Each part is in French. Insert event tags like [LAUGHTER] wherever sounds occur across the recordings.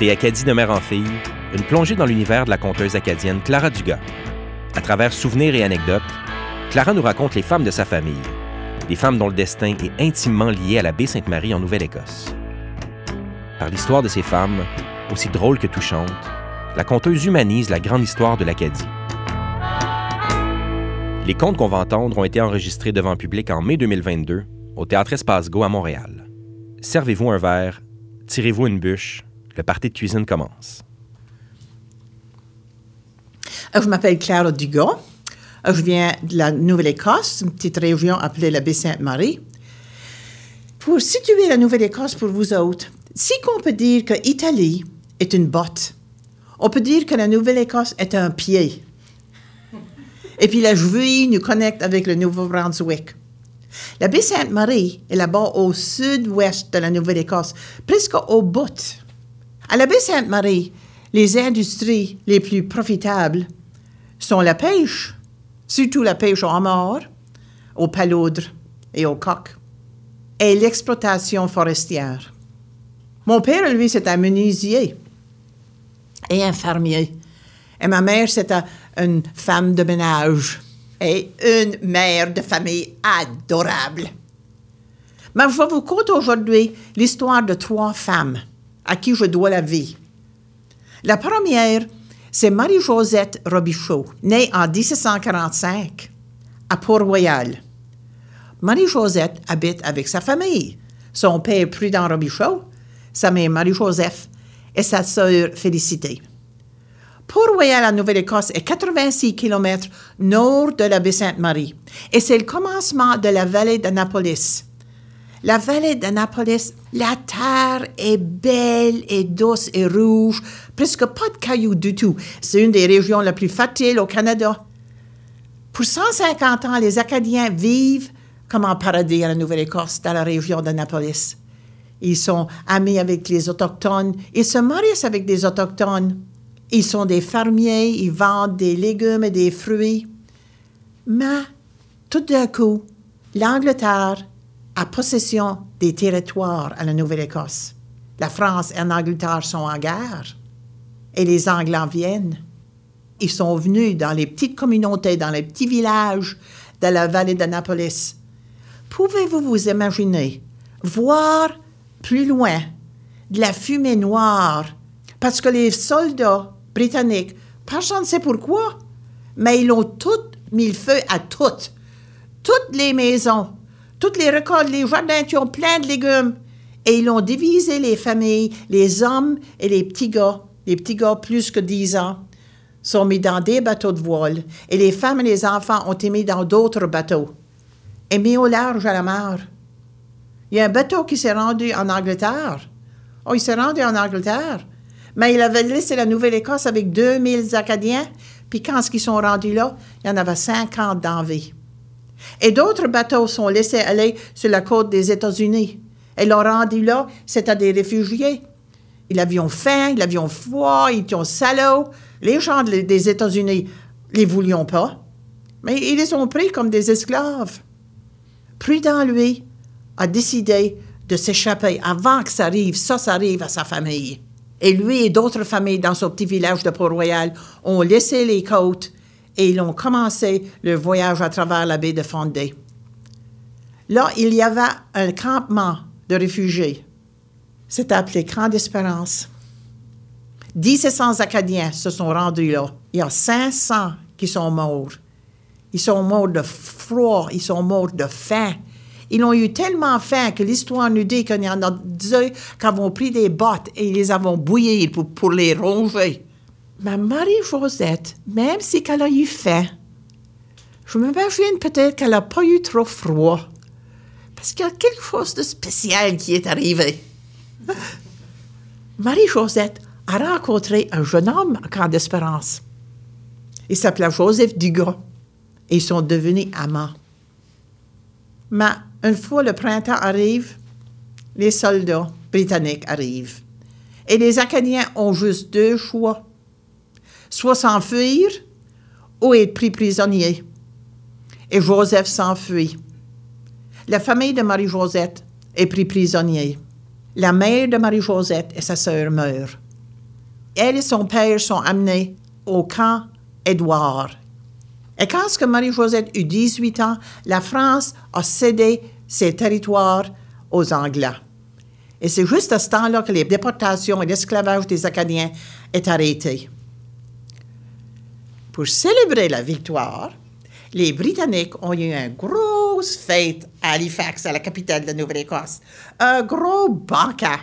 Écoutez Acadie de mère en fille, une plongée dans l'univers de la conteuse acadienne Clara Dugas. À travers souvenirs et anecdotes, Clara nous raconte les femmes de sa famille, des femmes dont le destin est intimement lié à la baie Sainte-Marie en Nouvelle-Écosse. Par l'histoire de ces femmes, aussi drôle que touchante, la conteuse humanise la grande histoire de l'Acadie. Les contes qu'on va entendre ont été enregistrés devant public en mai 2022 au Théâtre Espace Go à Montréal. Servez-vous un verre, tirez-vous une bûche, le party de cuisine commence. Je m'appelle Clara Dugas. Je viens de la Nouvelle-Écosse, une petite région appelée la Baie-Sainte-Marie. Pour situer la Nouvelle-Écosse pour vous autres, si qu'on peut dire que l'Italie est une botte, on peut dire que la Nouvelle-Écosse est un pied. Et puis la Jouy nous connecte avec le Nouveau-Brunswick. La baie Sainte-Marie est là-bas au sud-ouest de la Nouvelle-Écosse, presque au bout. À la baie Sainte-Marie, les industries les plus profitables sont la pêche, surtout la pêche au homard, au paloudre et au coq, et l'exploitation forestière. Mon père, lui, c'est un menuisier et un fermier. Et ma mère, c'est une femme de ménage et une mère de famille adorable. Mais je vais vous conter aujourd'hui l'histoire de trois femmes à qui je dois la vie. La première, c'est Marie-Josette Robichaud, née en 1745 à Port-Royal. Marie-Josette habite avec sa famille, son père Prudent Robichaud, sa mère Marie-Joseph et sa sœur Félicité. Port-Royal en Nouvelle-Écosse est 86 km nord de la baie Sainte-Marie et c'est le commencement de la vallée d'Annapolis. La vallée d'Annapolis, la terre est belle et douce et rouge, presque pas de cailloux du tout. C'est une des régions les plus fertiles au Canada. Pour 150 ans, les Acadiens vivent comme en paradis à la Nouvelle-Écosse, dans la région d'Annapolis. Ils sont amis avec les Autochtones, ils se marient avec des Autochtones. Ils sont des fermiers, ils vendent des légumes et des fruits. Mais tout d'un coup, l'Angleterre a possession des territoires à la Nouvelle-Écosse. La France et l'Angleterre sont en guerre et les Anglais en viennent. Ils sont venus dans les petites communautés, dans les petits villages de la vallée d'Annapolis. Pouvez-vous vous imaginer voir plus loin de la fumée noire? Parce que les soldats britanniques, personne ne sait pourquoi, mais ils ont tout mis le feu à toutes. Toutes les maisons, toutes les récoltes, les jardins qui ont plein de légumes. Et ils ont divisé les familles, les hommes et les petits gars, les petits gars plus que 10 ans, sont mis dans des bateaux de voile. Et les femmes et les enfants ont été mis dans d'autres bateaux et mis au large à la mer. Il y a un bateau qui s'est rendu en Angleterre. Oh, il s'est rendu en Angleterre. Mais il avait laissé la Nouvelle-Écosse avec 2000 Acadiens, puis quand ils sont rendus là, il y en avait 50 d'envie. Et d'autres bateaux sont laissés aller sur la côte des États-Unis. Et l'ont rendu là, c'était des réfugiés. Ils avaient faim, ils avaient froid, ils étaient salauds. Les gens des États-Unis les voulions pas, mais ils les ont pris comme des esclaves. Prudent, lui, a décidé de s'échapper avant que ça arrive, ça, ça arrive à sa famille. Et lui et d'autres familles dans son petit village de Port-Royal ont laissé les côtes et ils ont commencé le voyage à travers la baie de Fondé. Là, il y avait un campement de réfugiés. C'est appelé Camp d'Espérance. 1700 Acadiens se sont rendus là. Il y a 500 qui sont morts. Ils sont morts de froid, ils sont morts de faim, ils ont eu tellement faim que l'histoire nous dit qu'il y en a deux qui ont pris des bottes et ils les avons bouillies pour, les ronger. Ma Marie-Josette, même si qu'elle a eu faim, je m'imagine peut-être qu'elle n'a pas eu trop froid. Parce qu'il y a quelque chose de spécial qui est arrivé. [LAUGHS] Marie-Josette a rencontré un jeune homme à Camp d'Espérance. Il s'appelait Joseph Dugas. Et ils sont devenus amants. Mais une fois le printemps arrive, les soldats britanniques arrivent. Et les Acadiens ont juste deux choix. Soit s'enfuir ou être pris prisonnier. Et Joseph s'enfuit. La famille de Marie-Josette est pris prisonnier. La mère de Marie-Josette et sa sœur meurent. elle et son père sont amenés au camp Édouard. Et quand Marie-Josette eut 18 ans, la France a cédé ses territoires aux Anglais. Et c'est juste à ce temps-là que les déportations et l'esclavage des Acadiens est arrêté. Pour célébrer la victoire, les Britanniques ont eu une grosse fête à Halifax, à la capitale de la Nouvelle-Écosse. Un gros banquet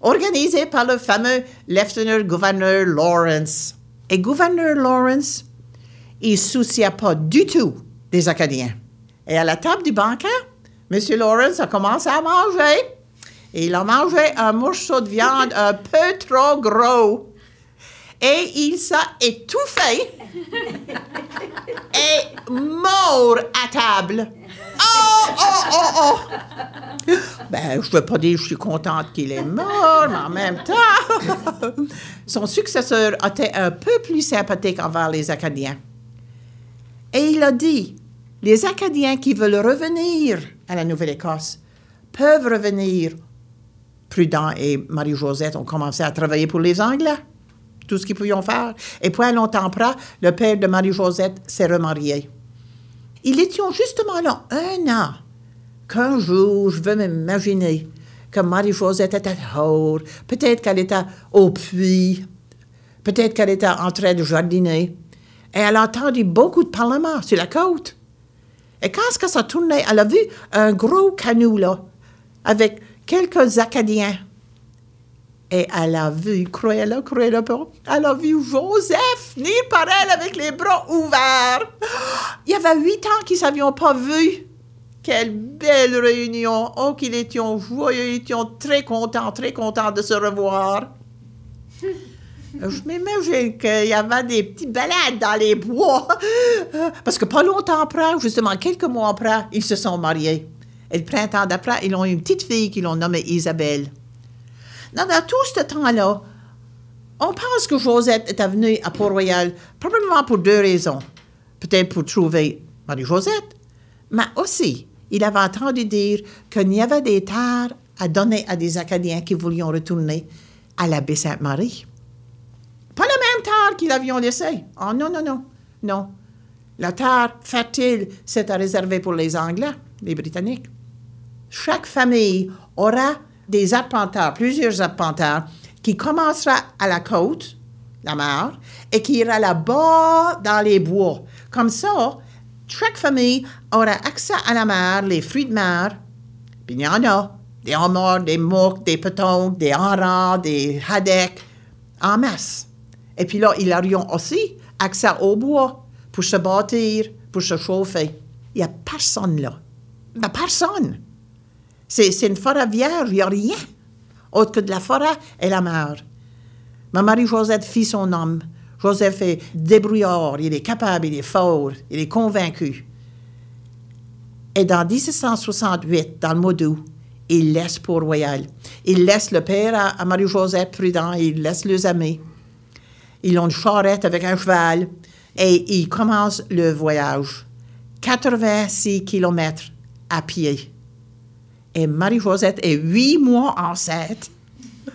organisé par le fameux lieutenant-gouverneur Lawrence. Et gouverneur Lawrence, il ne souciait pas du tout des Acadiens. Et à la table du banquet, M. Lawrence a commencé à manger. Et il a mangé un morceau de viande un peu trop gros. Et il s'est étouffé et mort à table. Oh, oh, oh, oh! Ben, je ne veux pas dire que je suis contente qu'il est mort, mais en même temps, son successeur était un peu plus sympathique envers les Acadiens. Et il a dit, les Acadiens qui veulent revenir à la Nouvelle-Écosse peuvent revenir. Prudent et Marie-Josette ont commencé à travailler pour les Anglais, tout ce qu'ils pouvaient faire. Et point longtemps après, le père de Marie-Josette s'est remarié. Ils étaient justement là un an qu'un jour, je veux m'imaginer que Marie-Josette était haut, peut-être qu'elle était au puits, peut-être qu'elle était en train de jardiner. Et elle a entendu beaucoup de parlements sur la côte. Et quand ce que ça tournait, elle a vu un gros canot là, avec quelques Acadiens. Et elle a vu, croyez-le, croyez-le pas, elle a vu Joseph venir par elle avec les bras ouverts. [GASPS] Il y avait huit ans qu'ils ne pas vu. Quelle belle réunion! Oh, qu'ils étaient joyeux, ils étaient très contents, très contents de se revoir. [LAUGHS] Je m'imagine qu'il y avait des petites balades dans les bois. [LAUGHS] Parce que pas longtemps après, justement, quelques mois après, ils se sont mariés. Et le printemps d'après, ils ont eu une petite fille qu'ils ont nommée Isabelle. Dans, tout ce temps-là, on pense que Josette est venue à Port-Royal probablement pour deux raisons. Peut-être pour trouver Marie-Josette, mais aussi, il avait entendu dire qu'il y avait des terres à donner à des Acadiens qui voulaient retourner à la baie Sainte-Marie. Pas la même terre qu'ils avaient laissée. Oh non, non, non, non. La terre fertile, c'était réservé pour les Anglais, les Britanniques. Chaque famille aura des arpenteurs, plusieurs arpenteurs, qui commencera à la côte, la mer, et qui ira là-bas dans les bois. Comme ça, chaque famille aura accès à la mer, les fruits de mer. Puis il y en a. Des homards, des mouques, des petons, des harengs, des haddocks, en masse. Et puis là, ils auront aussi accès au bois pour se bâtir, pour se chauffer. Il n'y a personne là. Mais personne. C'est, une forêt vierge, il n'y a rien autre que de la forêt et la mer. Ma Marie-Josette fit son homme. Joseph est débrouillard, il est capable, il est fort, il est convaincu. Et dans 1768, dans le mois il laisse Port-Royal. Il laisse le père à, Marie-Josette prudent, il laisse les amis. Ils ont une charrette avec un cheval et ils commencent le voyage. 86 kilomètres à pied. Et Marie-Josette est huit mois enceinte.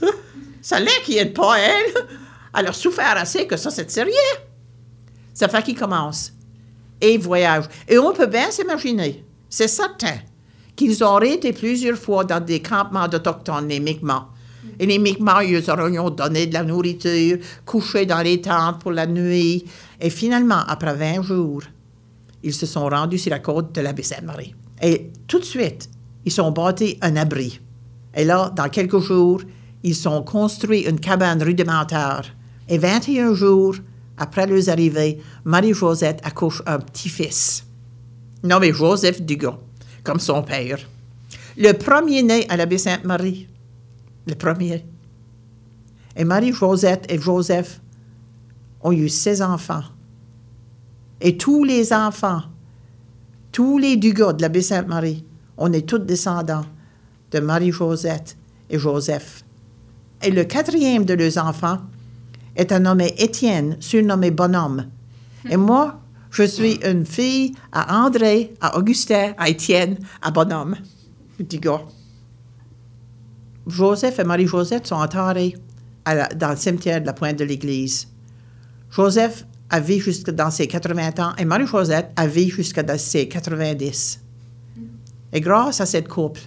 [LAUGHS] ça l'est qui est pas elle. Elle a souffert assez que ça, c'est sérieux. Ça fait qu'il commence. Et voyage. Et on peut bien s'imaginer, c'est certain, qu'ils auraient été plusieurs fois dans des campements d'Autochtones, les Mi'kmaq. Et les Mi'kmaq, ils auraient donné de la nourriture, couché dans les tentes pour la nuit. Et finalement, après 20 jours, ils se sont rendus sur la côte de la baie Sainte-Marie. Et tout de suite, ils ont bâti un abri. Et là, dans quelques jours, ils ont construit une cabane rudimentaire. Et 21 jours après leur arrivée, Marie-Josette accouche un petit-fils, nommé Joseph Dugon, comme son père. Le premier né à la baie Sainte-Marie. Le premier. Et Marie-Josette et Joseph ont eu 16 enfants. Et tous les enfants, tous les Dugas de la baie Sainte-Marie, on est tous descendants de Marie-Josette et Joseph. Et le quatrième de leurs enfants est un nommé Étienne, surnommé Bonhomme. Et moi, je suis une fille à André, à Augustin, à Étienne, à Bonhomme. Gars. Joseph et Marie-Josette sont enterrés dans le cimetière de la pointe de l'église. Joseph a vécu jusqu'à dans ses 80 ans et Marie-Josette a vécu jusqu'à ses 90. Et grâce à cette couple,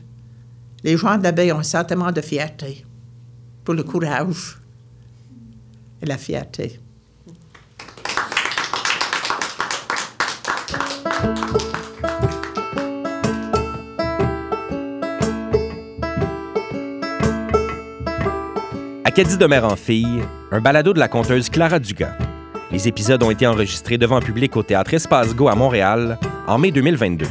les gens de l'abbaye ont un sentiment de fierté pour le courage et la fierté. Acadie de mère en fille, un balado de la conteuse Clara Dugas. Les épisodes ont été enregistrés devant public au théâtre Espace Go à Montréal en mai 2022.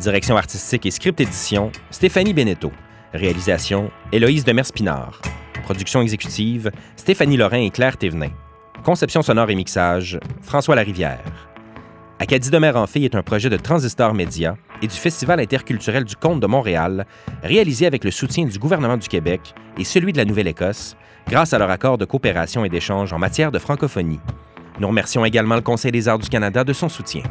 Direction artistique et script édition, Stéphanie Beneteau. Réalisation, Héloïse Demers-Pinard. Production exécutive, Stéphanie Lorrain et Claire Thévenin. Conception sonore et mixage, François Larivière. Acadie de mère en fille est un projet de Transistor Média et du Festival interculturel du Conte de Montréal, réalisé avec le soutien du gouvernement du Québec et celui de la Nouvelle-Écosse, grâce à leur accord de coopération et d'échange en matière de francophonie. Nous remercions également le Conseil des arts du Canada de son soutien.